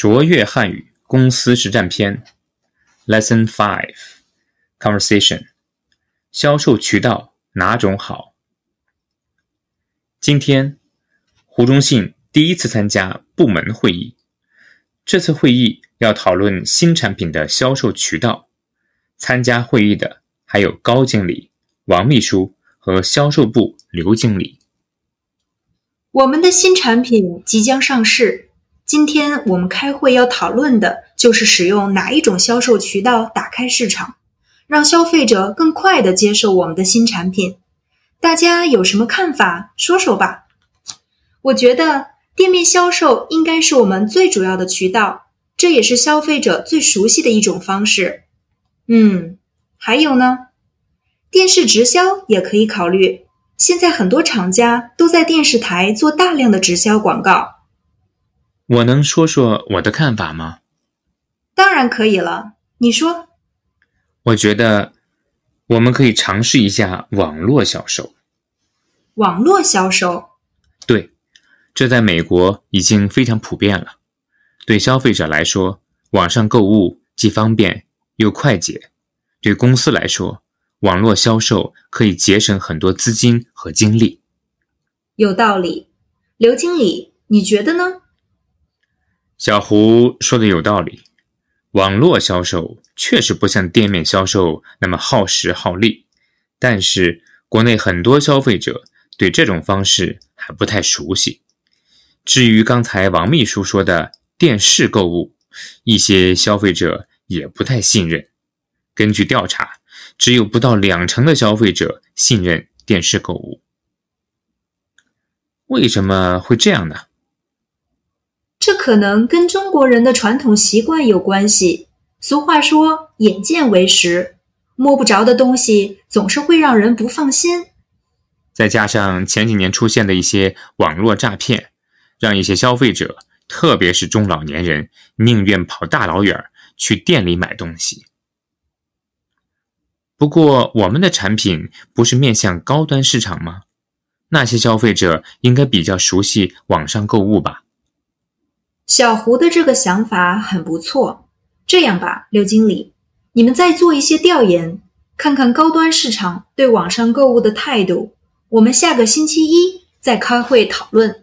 卓越汉语公司实战篇，Lesson Five Conversation，销售渠道哪种好？今天，胡忠信第一次参加部门会议。这次会议要讨论新产品的销售渠道。参加会议的还有高经理、王秘书和销售部刘经理。我们的新产品即将上市。今天我们开会要讨论的就是使用哪一种销售渠道打开市场，让消费者更快的接受我们的新产品。大家有什么看法？说说吧。我觉得店面销售应该是我们最主要的渠道，这也是消费者最熟悉的一种方式。嗯，还有呢，电视直销也可以考虑。现在很多厂家都在电视台做大量的直销广告。我能说说我的看法吗？当然可以了，你说。我觉得我们可以尝试一下网络销售。网络销售？对，这在美国已经非常普遍了。对消费者来说，网上购物既方便又快捷；对公司来说，网络销售可以节省很多资金和精力。有道理，刘经理，你觉得呢？小胡说的有道理，网络销售确实不像店面销售那么耗时耗力，但是国内很多消费者对这种方式还不太熟悉。至于刚才王秘书说的电视购物，一些消费者也不太信任。根据调查，只有不到两成的消费者信任电视购物。为什么会这样呢？可能跟中国人的传统习惯有关系。俗话说“眼见为实”，摸不着的东西总是会让人不放心。再加上前几年出现的一些网络诈骗，让一些消费者，特别是中老年人，宁愿跑大老远去店里买东西。不过，我们的产品不是面向高端市场吗？那些消费者应该比较熟悉网上购物吧？小胡的这个想法很不错。这样吧，刘经理，你们再做一些调研，看看高端市场对网上购物的态度。我们下个星期一再开会讨论。